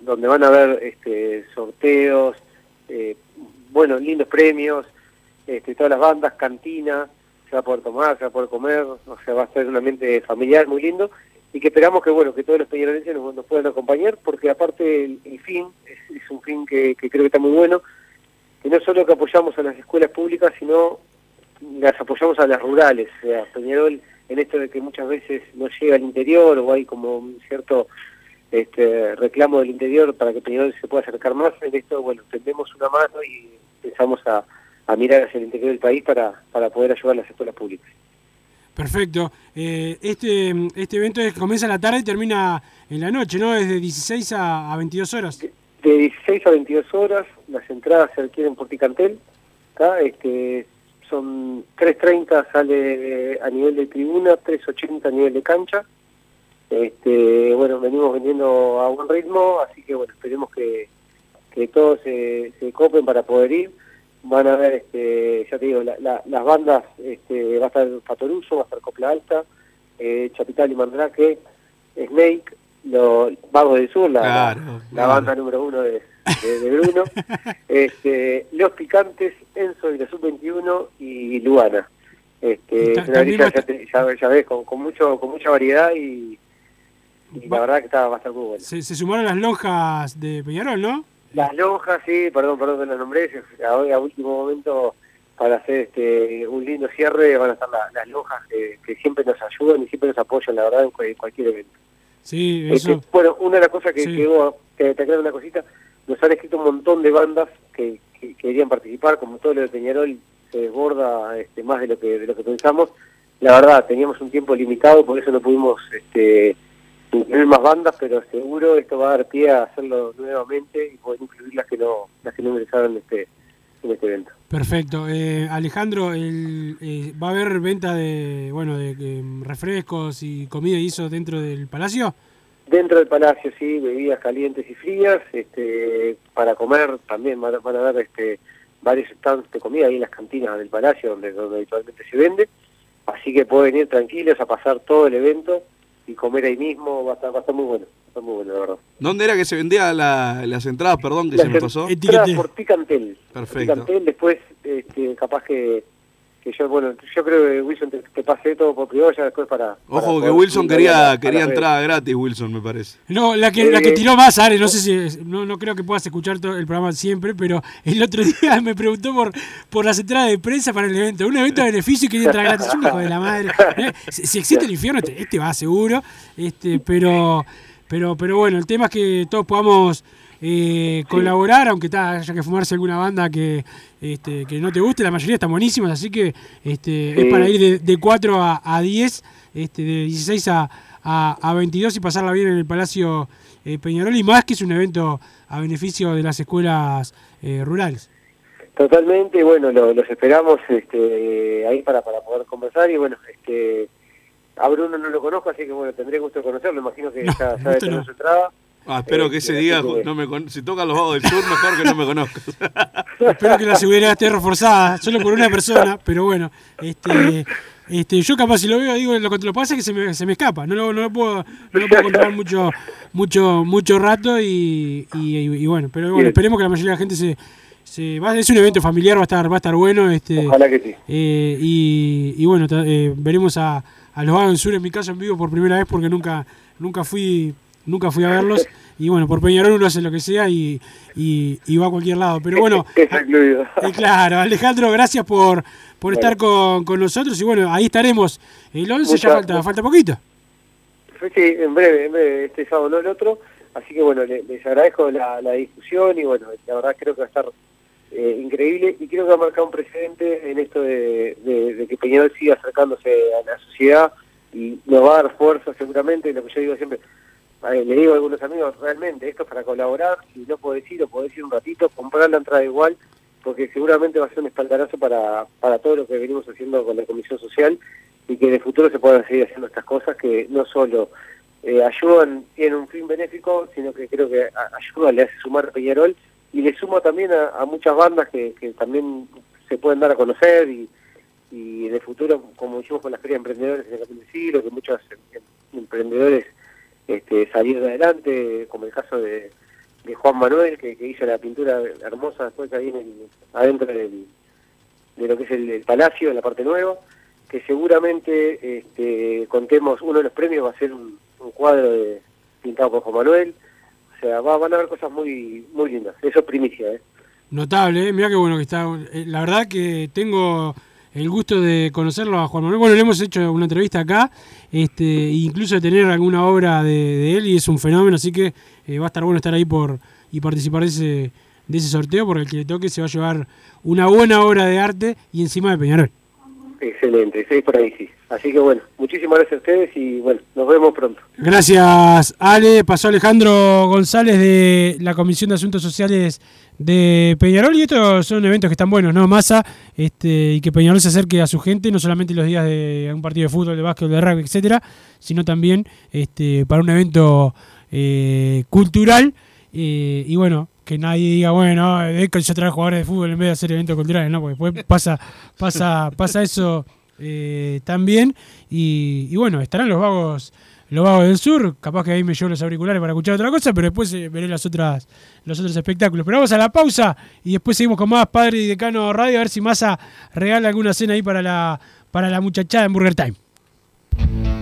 donde van a haber este, sorteos, eh, bueno, lindos premios, este, todas las bandas, cantina, se va a poder tomar, se va a poder comer, o sea, va a ser un ambiente familiar muy lindo y que esperamos que bueno que todos los peñarolenses nos, puedan acompañar porque aparte el, fin es, es un fin que, creo que está muy bueno que no solo que apoyamos a las escuelas públicas sino las apoyamos a las rurales o sea Peñarol en esto de que muchas veces no llega al interior o hay como un cierto este reclamo del interior para que Peñarol se pueda acercar más en esto bueno tendemos una mano y empezamos a, a mirar hacia el interior del país para, para poder ayudar a las escuelas públicas Perfecto. Eh, este, este evento es- comienza en la tarde y termina en la noche, ¿no? Es de 16 a, a 22 horas. de 16 a 22 horas, las entradas se adquieren por Picantel, acá, este, son 3.30 sale a nivel de tribuna, 3.80 a nivel de cancha, este, bueno, venimos vendiendo a buen ritmo, así que bueno, esperemos que, que todos se, se copen para poder ir, van a ver, este, ya te digo, la- la- las bandas, este, va a estar Patoruso, va a estar Copla Alta, eh, Chapital y Mandrake, Snake, los Vagos del Sur, la, Claro, la- la claro. banda número uno de, de- de Bruno, este, Los Picantes, Enzo y la Sub-21 y Luana. Este, es una grilla, ya, te- ya- ya ves, con, con mucho con mucha variedad y, y la verdad que está, muy bueno. Se, se sumaron las lonjas de Peñarol, ¿no? Las lonjas, sí, perdón, perdón que las nombré, a, último momento para hacer este un lindo cierre van a estar la- las lonjas que, que siempre nos ayudan y siempre nos apoyan, la verdad, en, cu- en cualquier evento. Sí, Este, eso. bueno, una de las cosas que Sí. quedó, que te aclaro una cosita, nos han escrito un montón de bandas que, que- que querían participar, como todo lo de Peñarol se desborda este, más de lo que de lo que pensamos. La verdad, teníamos un tiempo limitado, por eso no pudimos este, incluir más bandas, pero seguro esto va a dar pie a hacerlo nuevamente y poder incluir las que no las que no ingresaron en este en este evento. Perfecto. Eh, Alejandro, el, eh, ¿va a haber venta de bueno de refrescos y comida y eso dentro del palacio? Dentro del palacio, sí, bebidas calientes y frías, este, para comer también van a, van a haber este, varios stands de comida ahí en las cantinas del palacio donde, donde habitualmente se vende, así que pueden ir tranquilos a pasar todo el evento y comer ahí mismo, va a estar, va a estar muy bueno, va a estar muy bueno, la verdad. ¿Dónde era que se vendía la- las entradas? Perdón, que Las se me pasó. entradas por Ticantel. Perfecto. Ticantel, después, este, capaz que, que yo, bueno, yo creo que Wilson te, te pase todo por privado ya después para... para Ojo que Wilson quería, quería entrada gratis, Wilson, me parece. No, la que, la que Eh, tiró más, Ale, no sé si, no, no creo que puedas escuchar todo el programa siempre, pero el otro día me preguntó por, por las entradas de prensa para el evento. Un evento de beneficio y quería entrar gratis. Un hijo de la madre. Eh, Si, si existe el infierno, este, este va seguro. Este, pero, pero, pero bueno, el tema es que todos podamos eh, colaborar, aunque ta- haya que fumarse alguna banda que, este, que no te guste, la mayoría están buenísimas, así que este, es para ir de, de 4 a, a 10, este, de 16 a, a, a 22 y pasarla bien en el Palacio eh, Peñarol, y más que es un evento a beneficio de las escuelas eh, rurales. Totalmente, bueno, lo- los esperamos este, ahí para, para poder conversar y bueno, este, a Bruno no lo conozco, así que bueno, tendré gusto de conocerlo, imagino que ya sabe gusto tener no. su entrada. Ah, espero Eh, que ese así día que- no me con- si tocan los vagos del sur, mejor que no me conozcas. Espero que la seguridad esté reforzada, solo por una persona, pero bueno, este, este, yo capaz si lo veo, digo, lo que lo pasa es que se me, se me escapa, no lo, no lo puedo, no lo puedo controlar mucho, mucho, mucho rato y, y- y bueno, pero bueno, Bien. esperemos que la mayoría de la gente se, se va, es un evento familiar, va a estar, va a estar bueno, este, Ojalá que sí. eh, y, y bueno, eh, veremos a, a los Vagos del Sur en mi caso en vivo por primera vez porque nunca, nunca fui, nunca fui a verlos. Y bueno, por Peñarol uno hace lo que sea y, y, y va a cualquier lado. Pero bueno, eh, claro, Alejandro, gracias por, por estar con, con nosotros. Y bueno, ahí estaremos. El 11 ya Mucha- falta, falta poquito. Sí, en breve, en breve, este sábado no el otro, así que bueno, le- les agradezco la, la discusión y bueno, la verdad creo que va a estar eh, increíble y creo que va a marcar un precedente en esto de, de- de que Peñarol siga acercándose a la sociedad y nos va a dar fuerza seguramente, lo que yo digo siempre, le digo a algunos amigos, realmente esto es para colaborar, si no podés ir o podés ir un ratito, comprar la entrada igual, porque seguramente va a ser un espaldarazo para, para todo lo que venimos haciendo con la Comisión Social y que en el futuro se puedan seguir haciendo estas cosas que no solo eh, ayudan, tienen un fin benéfico, sino que creo que ayuda, le hace sumar Peñarol y le suma también a, muchas bandas que, que también se pueden dar a conocer y, y en el futuro, como hicimos con la Feria de Emprendedores en el siglo, que muchos em- em- emprendedores este, salieron adelante, como el caso de, de Juan Manuel, que, que hizo la pintura hermosa después ahí en el- adentro del, de lo que es el, palacio, en la parte nueva, que seguramente este, contemos, uno de los premios va a ser un, un cuadro de, pintado por Juan Manuel, o sea, va- van a haber cosas muy muy lindas, eso es primicia, ¿eh? Notable, ¿eh? mirá qué bueno que está. Eh, La verdad que tengo el gusto de conocerlo a Juan Manuel. Bueno, le hemos hecho una entrevista acá, este, incluso de tener alguna obra de, de él y es un fenómeno, así que eh, va a estar bueno estar ahí por y participar de ese, de ese sorteo, porque el que le toque se va a llevar una buena obra de arte y encima de Peñarol. Excelente, sí, por ahí sí. Así que bueno, muchísimas gracias a ustedes y bueno, nos vemos pronto. Gracias, Ale. Pasó Alejandro González de la Comisión de Asuntos Sociales de Peñarol y estos son eventos que están buenos, ¿no? Masa, este, y que Peñarol se acerque a su gente, no solamente los días de un partido de fútbol, de básquet, de rugby, etcétera, sino también este, para un evento eh, cultural eh, y bueno, que nadie diga, bueno, es que yo traigo jugadores de fútbol en vez de hacer eventos culturales, ¿no? Porque después pasa, pasa, pasa eso eh, también y, y bueno, estarán los vagos los vagos del sur, capaz que ahí me llevo los auriculares para escuchar otra cosa, pero después eh, veré las otras, los otros espectáculos. Pero vamos a la pausa y después seguimos con más Padre y Decano Radio, a ver si Massa regala alguna cena ahí para la, para la muchachada en Burger Time.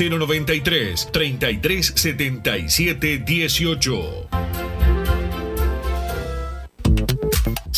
093 33 77 18.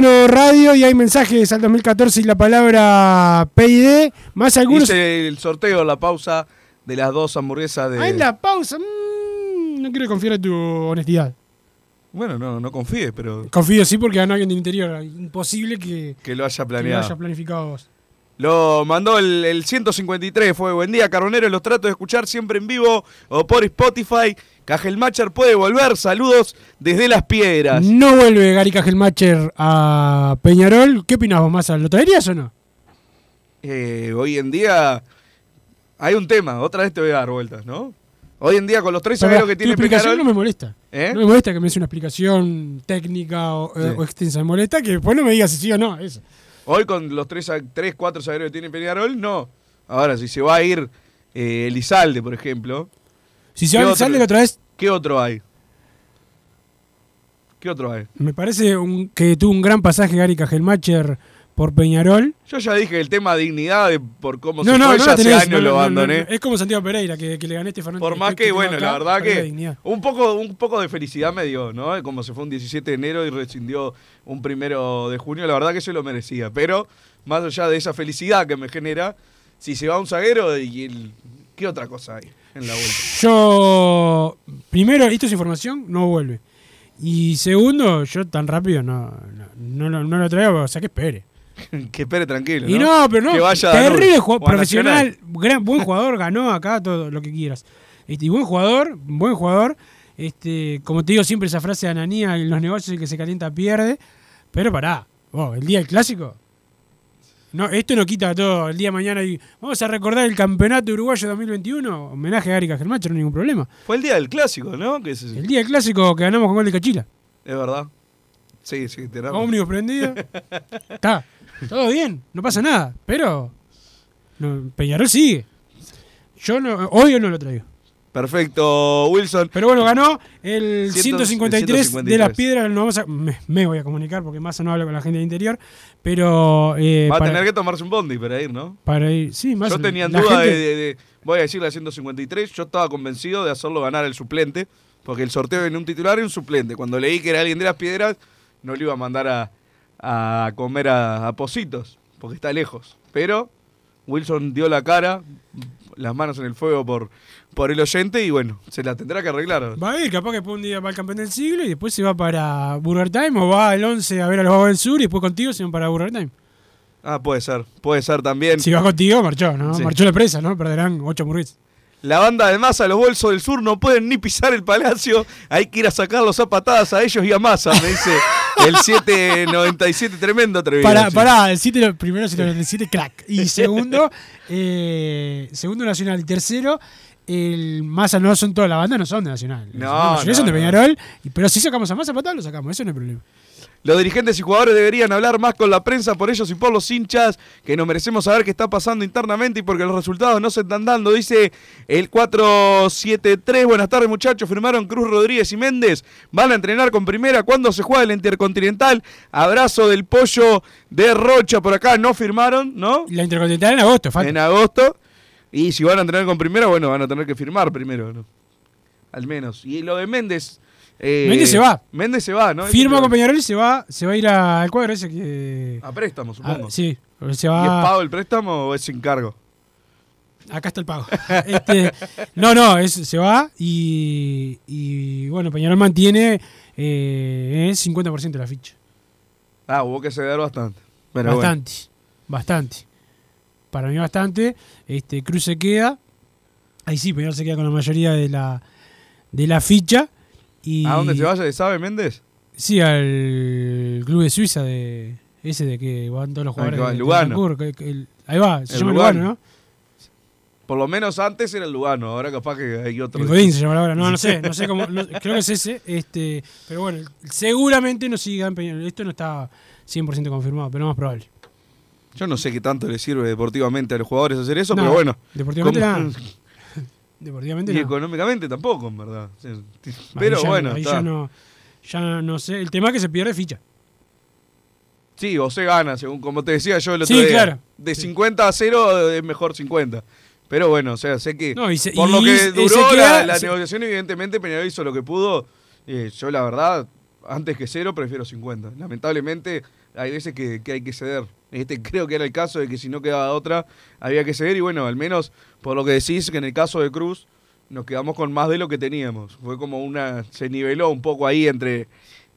Radio y hay mensajes al 2014 y la palabra PID. Más algunos. Hice el sorteo, la pausa de las dos hamburguesas de. Ah, en la pausa. mm, no quiero confiar en tu honestidad. Bueno, no, no confíes, pero Confío sí porque ganó alguien del interior. Imposible que, que lo haya que lo planeado. haya planificado vos. Lo mandó el, el 153, fue buen día, Carbonero, los trato de escuchar siempre en vivo o por Spotify. Cajelmacher puede volver, saludos desde las piedras. No vuelve Gary Cajelmacher a Peñarol. ¿Qué opinás vos más? ¿Lo traerías o no? Eh, hoy en día hay un tema, otra vez te voy a dar vueltas, ¿no? Hoy en día con los tres Pará, zagueros que tiene explicación Peñarol... no me molesta. ¿Eh? No me molesta que me des una explicación técnica o, eh, Sí. o extensa. Me molesta que después no me digas si sí o no. Eso. Hoy con los tres, tres cuatro zagueros que tiene Peñarol, no. Ahora, si se va a ir eh, Elizalde, por ejemplo... Si se ¿qué va otra vez, ¿Qué otro hay? ¿Qué otro hay? me parece un- que tuvo un gran pasaje Gary Cajelmacher por Peñarol. Yo ya dije el tema dignidad de por cómo No, se no, fue, no ya hace años lo abandoné. Es como Santiago Pereira, que, que le gané Este Por más que, bueno, la verdad que un poco, un poco de felicidad me dio, ¿no? Como se fue un 17 de enero y rescindió un primero de junio, la verdad que se lo merecía. Pero, más allá de esa felicidad que me genera, si se va un zaguero, y el, ¿qué otra cosa hay en la vuelta? Yo, primero, esto es información, no vuelve. Y segundo, yo tan rápido no, no, no, lo- no lo traigo, o sea que espere. que espere tranquilo. Y no, pero no, Que vaya terrible profesional, gran, buen jugador, ganó acá todo lo que quieras. Este, y buen jugador, buen jugador. Este, como te digo siempre esa frase de Ananía, en los negocios el que se calienta pierde. Pero pará, vos, el día del clásico. No, esto no quita todo. El día de mañana y vamos a recordar el campeonato uruguayo 2021. Homenaje a Gary Cajelmacher, no hay ningún problema. Fue el día del clásico, ¿no? Que es, El día del clásico que ganamos con gol de Cachila. es verdad. Sí, sí, razón. Ómnibus prendido. Está. Todo bien, no pasa nada. Pero no, Peñarol sigue. Yo no, hoy no lo traigo. Perfecto, Wilson. Pero bueno, ganó el Ciento- 153, de 153. las piedras. No vamos a, me, me voy a comunicar porque más no hablo con la gente del interior. Pero. eh, Va a para- tener que tomarse un bondi para ir, ¿no? Para ir. Sí, más Yo tenía duda de, gente- de- de- Voy a decir la 153. Yo estaba convencido de hacerlo ganar el suplente. Porque el sorteo viene un titular y un suplente. Cuando leí que era alguien de las piedras, no le iba a mandar a, a comer a, a Positos. Porque está lejos. Pero Wilson dio la cara, las manos en el fuego por, por el oyente. Y bueno, se la tendrá que arreglar. Va a ir, capaz que después un día va al campeón del siglo y después se va para Burger Time o va al 11 a ver a los Vagos del Sur y después contigo se van para Burger Time. Ah, puede ser. Puede ser también. Si va contigo, marchó, ¿no? Sí. Marchó la presa, ¿no? Perderán 8 hamburguesas. La banda de Massa, los bolsos del sur, no pueden ni pisar el palacio. Hay que ir a sacarlos a patadas a ellos y a Massa, me dice el 797, tremendo atrevido. Pará, pará, el 7, lo- primero 797, crack. Y segundo, eh, segundo Nacional. Y tercero, el Massa no son toda la banda, no son de Nacional. No, no, son de. Peñarol. Pero si sacamos a Massa para lo sacamos, eso no hay problema. Los dirigentes y jugadores deberían hablar más con la prensa por ellos y por los hinchas, que nos merecemos saber qué está pasando internamente y porque los resultados no se están dando. Dice el 473. Buenas tardes, muchachos. Firmaron Cruz Rodríguez y Méndez. Van a entrenar con primera. ¿Cuándo se juega el Intercontinental? Abrazo del pollo de Rocha por acá. No firmaron, ¿no? La Intercontinental en agosto, falta. En agosto. Y si van a entrenar con primera, bueno, van a tener que firmar primero, ¿no? Al menos. Y lo de Méndez. Eh, Méndez se va. Méndez se va, ¿no? Firma con Peñarol y se va, se va a ir a- al cuadro ese que. A préstamo, supongo. Ah, sí, se ¿Y es va. pago el préstamo o es sin cargo? Acá está el pago. Este, no, no, es- se va y, y, bueno, Peñarol mantiene eh, el 50% de la ficha. Ah, hubo que ceder bastante. Pero bueno. bastante, bastante. Para mí bastante. Este, Cruz se queda. Ahí sí, Peñarol se queda con la mayoría de la, de la ficha. Y, ¿A dónde se vaya? ¿Se sabe Méndez? Sí, al club de Suiza de ese de que van todos los Ah, jugadores. va, de- Lugano. El- ahí va, se El llama Lugano. Lugano, ¿no? Por lo menos antes era el Lugano, ahora capaz que hay otro. El Godín se llama ahora, no, no sé, no sé cómo, no- creo que es ese, este, pero bueno, seguramente no siga en Peñarol. Esto no está 100% confirmado, pero lo más probable. Yo no sé qué tanto le sirve deportivamente a los jugadores hacer eso, No, pero bueno. deportivamente Como-. Deportivamente Y no. económicamente tampoco, en verdad. Sí. Pero ya- bueno, ahí está. ya no, ya no sé. El tema es que se pierde ficha. Sí, o se gana, según como te decía yo el otro Sí, día. claro. De 50 a 0 es mejor 50. Pero bueno, o sea, sé que No, se- por lo que duró la, queda- la se- negociación, evidentemente Peñarol hizo lo que pudo. Eh, yo la verdad, antes que cero prefiero 50. Lamentablemente hay veces que, que hay que ceder. Este creo que era el caso de que si no quedaba otra había que ceder y bueno, al menos por lo que decís que en el caso de Cruz nos quedamos con más de lo que teníamos. Fue como una se niveló un poco ahí entre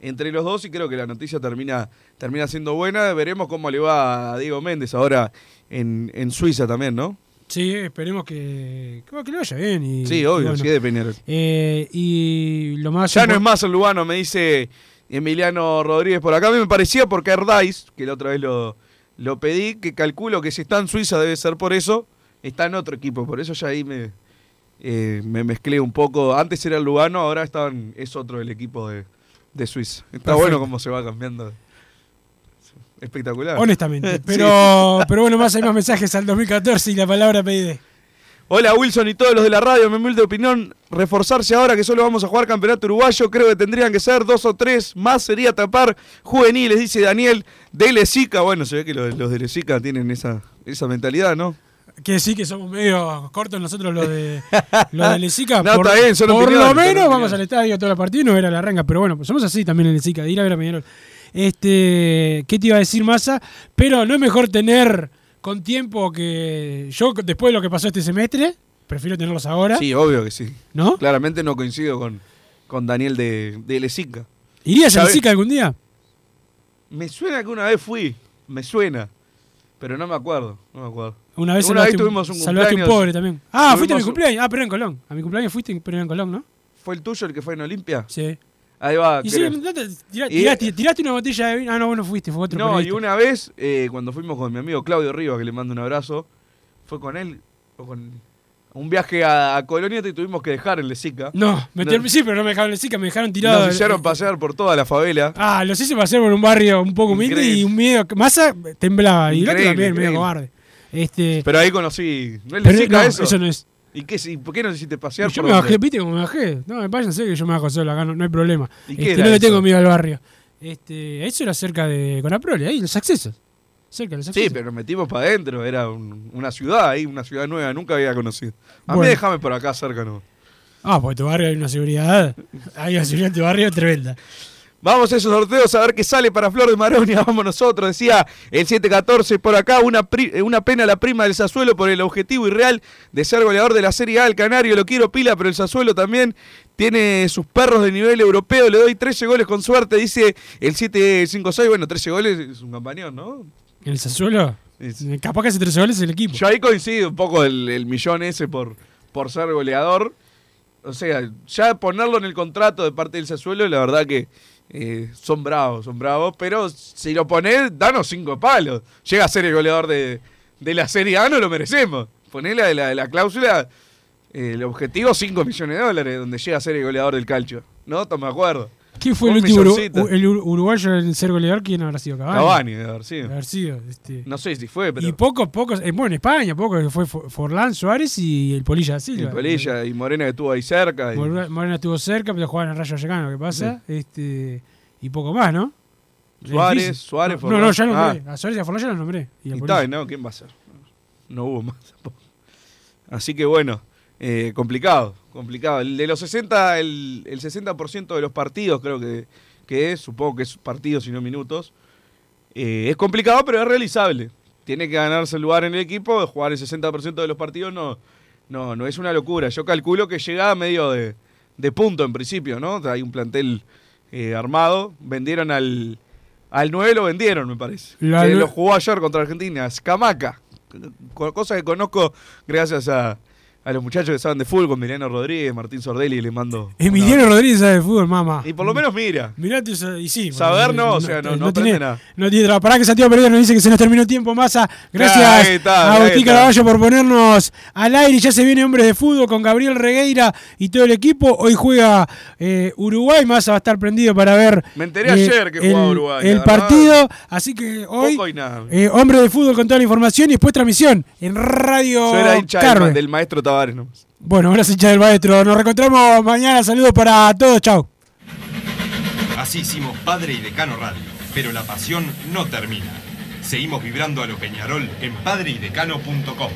entre los dos y creo que la noticia termina termina siendo buena. Veremos cómo le va a Diego Méndez ahora en, en Suiza también, ¿no? Sí, esperemos que, que, que le vaya bien. Y, Sí, obvio, bueno. sí de Peñarol. Eh, y lo más Ya no es más el Lugano, me dice Emiliano Rodríguez por acá. A mí me parecía porque Erdais, que la otra vez lo, lo pedí, que calculo que si está en Suiza debe ser por eso, está en otro equipo. Por eso ya ahí me, eh, me mezclé un poco. Antes era el Lugano, ahora estaban, es otro el equipo de, de Suiza. Está Perfecto. bueno cómo se va cambiando. Espectacular. Honestamente. Sí. Pero, pero bueno, más hay más mensajes al 2014 y la palabra PID. Hola Wilson y todos los de la radio, mi humilde opinión, reforzarse ahora que solo vamos a jugar campeonato uruguayo, creo que tendrían que ser dos o tres más, sería tapar juveniles, dice Daniel de Lezica. Bueno, se ve que los, los de Lezica tienen esa, esa mentalidad, ¿no? Que sí que somos medio cortos nosotros los de los de Lesica. No, por está bien, son por lo menos vamos al estadio todo el partido y no ver a la renga. Pero bueno, pues somos así también en Lesica, de ir a ver a Peñarol. Este, ¿Qué te iba a decir, Massa? Pero no es mejor tener con tiempo que. Yo, después de lo que pasó este semestre, prefiero tenerlos ahora. Sí, obvio que sí. ¿No? Claramente no coincido con, con Daniel de, de Lezica. ¿Irías a ¿Sabe? Lesica algún día? Me suena que una vez fui, me suena, pero no me acuerdo, no me acuerdo. Una vez, una vez un- tuvimos un salvaste un cumpleaños. pobre también. Ah, fuiste a mi un- cumpleaños. Ah, pero en Colón. A mi cumpleaños fuiste, pero en Colón, ¿no? ¿Fue el tuyo el que fue en Olimpia? Sí. Ahí va. Y sí, creo. no te- tira- Y- tiraste, tiraste una botella de vino. Ah, no, bueno, fuiste, fue otro No, y una vez, eh, cuando fuimos con mi amigo Claudio Riva, que le mando un abrazo, fue con él, o con un viaje a, a Colonia y tuvimos que dejar en Lezica. No, me Nos- sí, pero no me dejaron en Lesica, me dejaron tirado. Nos hicieron pasear por toda la favela. Ah, los hice pasar por un barrio un poco humilde y un miedo. Massa temblaba. Y el otro también, medio cobarde. Este, Pero ahí conocí. ¿No es Pero Lezica no, eso? eso no es. ¿Y qué, y por qué no hiciste pasear yo por me bajé, viste cómo me bajé. No, me váyanse que yo me bajo solo acá, no, no hay problema. ¿Y qué Este, era no le tengo miedo al barrio. Este, eso era cerca de Conaprole, ahí, los accesos. Cerca de los accesos. Sí, pero nos metimos para adentro. Era un- una ciudad ahí, una ciudad nueva. Nunca había conocido. A mí déjame por acá cerca, ¿no? Ah, porque tu barrio hay una seguridad. Hay una seguridad en tu barrio tremenda. Vamos a esos sorteos a ver qué sale para Flor de Maronia. Vamos nosotros, decía el 714 por acá. Una, pri- eh, una pena la prima del Sassuelo por el objetivo irreal de ser goleador de la Serie A. El Canario lo quiero pila, pero el Sassuelo también tiene sus perros de nivel europeo. Le doy 13 goles con suerte, dice el 756. Bueno, 13 goles es un campañón, ¿no? ¿En el Sassuolo? Capaz que hace 13 goles el equipo. Yo ahí coincido un poco el, el millón ese por, por ser goleador. O sea, ya ponerlo en el contrato de parte del Sassuelo, la verdad que eh, son bravos, son bravos. Pero si lo pones, danos cinco palos. Llega a ser el goleador de, de la Serie A, no lo merecemos. Ponele la, la, la cláusula, eh, el objetivo 5 millones de dólares, donde llega a ser el goleador del calcio. ¿No? Toma de acuerdo. ¿Quién fue el último uru- el uruguayo en ser goleador? ¿Quién habrá sido? Cavani. Cavani debe haber sido. Debe haber sido, este. No sé si fue, pero. Y pocos, pocos, eh, bueno, en España, pocos, fue For- Forlán Suárez y el Polilla Silva. Y Polilla y Morena que estuvo ahí cerca. y- Morena estuvo cerca, pero jugaban en el Rayo Vallecano, ¿qué pasa? Este, y poco más, ¿no? Suárez, difícil. Suárez, No, no, no, ya Forlán. nombré. A Suárez y a Forlán ya los nombré. Y Y ¿no? ¿Quién va a ser? No hubo más tampoco. Así que bueno, eh, complicado, complicado. El de los 60, el, el 60% de los partidos creo que, que es, supongo que es partidos y no minutos. Eh, es complicado, pero es realizable. Tiene que ganarse el lugar en el equipo, jugar el 60% de los partidos no, no, no es una locura. Yo calculo que llega a medio de, de punto en principio, ¿no? Hay un plantel eh, armado. Vendieron al, al 9, lo vendieron, me parece. La que nue- lo jugó ayer contra Argentina, Scamaca. Co- Cosa que conozco gracias a, a los muchachos que saben de fútbol, con Emiliano Rodríguez, Martín Sordelli, le mando. Emiliano Rodríguez sabe de fútbol, mamá. Y por lo menos mira. Mirá, tú y sí. Saber no, o sea, no- no aprende tiene, nada. No tiene trabajo. Pará que Santiago Pereira nos dice que se nos terminó el tiempo, masa. Gracias Ah, está, a Agustín. Caraballo por ponernos al aire. Ya se viene Hombres de Fútbol con Gabriel Regueira y todo el equipo. Hoy juega eh, Uruguay. Massa va a estar prendido para ver. Me enteré eh, ayer que el, jugaba Uruguay. El partido. Así que hoy. Poco y nada. eh, Hombres de Fútbol con toda la información y después transmisión en Radio Yo era hincha del maestro Tavares nomás. Bueno, se hincha del maestro. Nos reencontramos mañana. Saludos para todos. Chau. Así hicimos Padre y Decano Radio, pero la pasión no termina. Seguimos vibrando a lo Peñarol en padreidecano.com.